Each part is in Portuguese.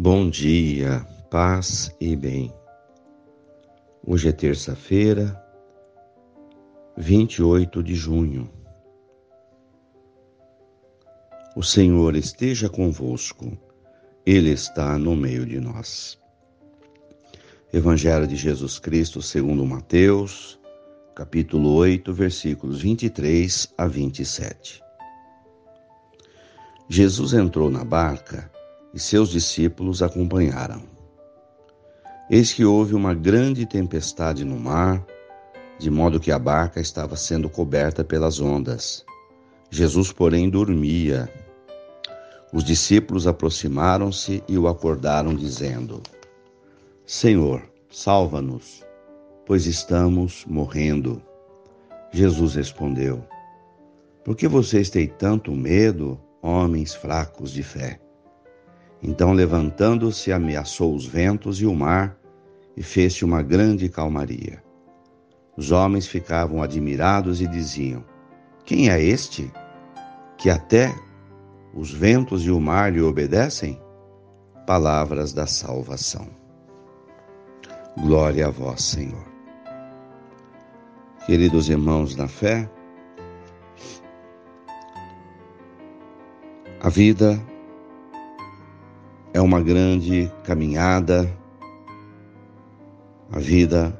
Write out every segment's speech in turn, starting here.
Bom dia, paz e bem. Hoje é terça-feira, 28 de junho. O Senhor esteja convosco, Ele está no meio de nós. Evangelho de Jesus Cristo segundo Mateus, capítulo 8, versículos 23 a 27. Jesus entrou na barca e seus discípulos acompanharam. Eis que houve uma grande tempestade no mar, de modo que a barca estava sendo coberta pelas ondas. Jesus, porém, dormia. Os discípulos aproximaram-se e o acordaram, dizendo: Senhor, salva-nos, pois estamos morrendo. Jesus respondeu: Por que vocês têm tanto medo, homens fracos de fé? Então, levantando-se, ameaçou os ventos e o mar e fez-se uma grande calmaria. Os homens ficavam admirados e diziam: Quem é este que até os ventos e o mar lhe obedecem? Palavras da salvação. Glória a vós, Senhor. Queridos irmãos na fé, a vida é uma grande caminhada. A vida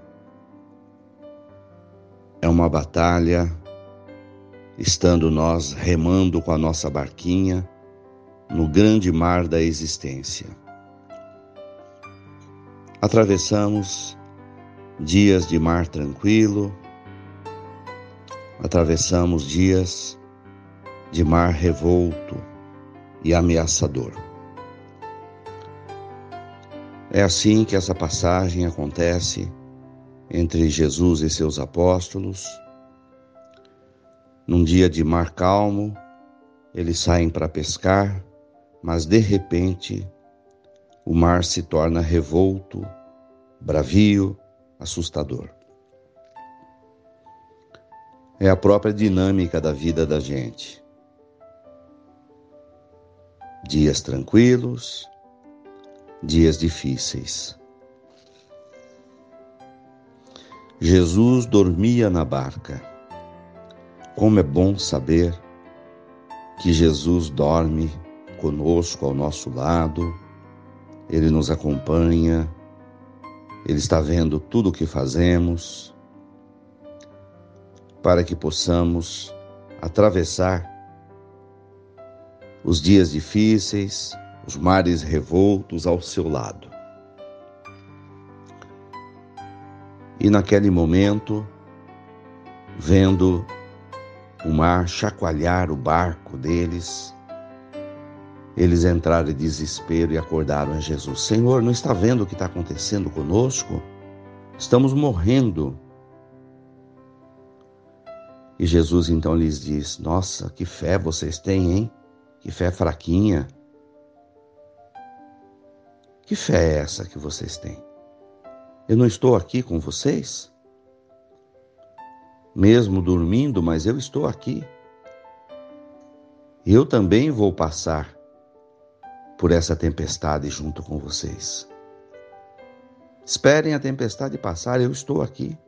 é uma batalha, estando nós remando com a nossa barquinha no grande mar da existência. Atravessamos dias de mar tranquilo, atravessamos dias de mar revolto e ameaçador. É assim que essa passagem acontece entre Jesus e seus apóstolos. Num dia de mar calmo, eles saem para pescar, mas de repente o mar se torna revolto, bravio, assustador. É a própria dinâmica da vida da gente. Dias tranquilos, dias difíceis. Jesus dormia na barca. Como é bom saber que Jesus dorme conosco ao nosso lado, ele nos acompanha, ele está vendo tudo o que fazemos, para que possamos atravessar os dias difíceis, os mares revoltos ao seu lado. E naquele momento, vendo o mar chacoalhar o barco deles, eles entraram em desespero e acordaram a Jesus: Senhor, não está vendo o que está acontecendo conosco? Estamos morrendo. E Jesus então lhes diz: Nossa, que fé vocês têm, hein? Que fé fraquinha. Que fé é essa que vocês têm? Eu não estou aqui com vocês? Mesmo dormindo, mas eu estou aqui. Eu também vou passar por essa tempestade junto com vocês. Esperem a tempestade passar, eu estou aqui.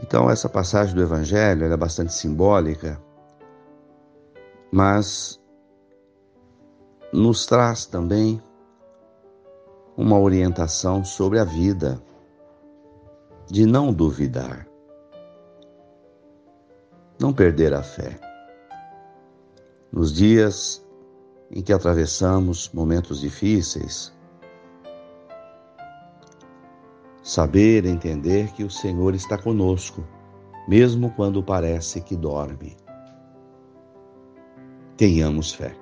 Então, essa passagem do Evangelho é bastante simbólica, mas nos traz também uma orientação sobre a vida, de não duvidar, não perder a fé. Nos dias em que atravessamos momentos difíceis, saber entender que o Senhor está conosco, mesmo quando parece que dorme. Tenhamos fé.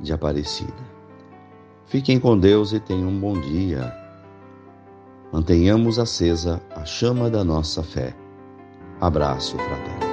de Aparecida. Fiquem com Deus e tenham um bom dia. Mantenhamos acesa a chama da nossa fé. Abraço fraterno.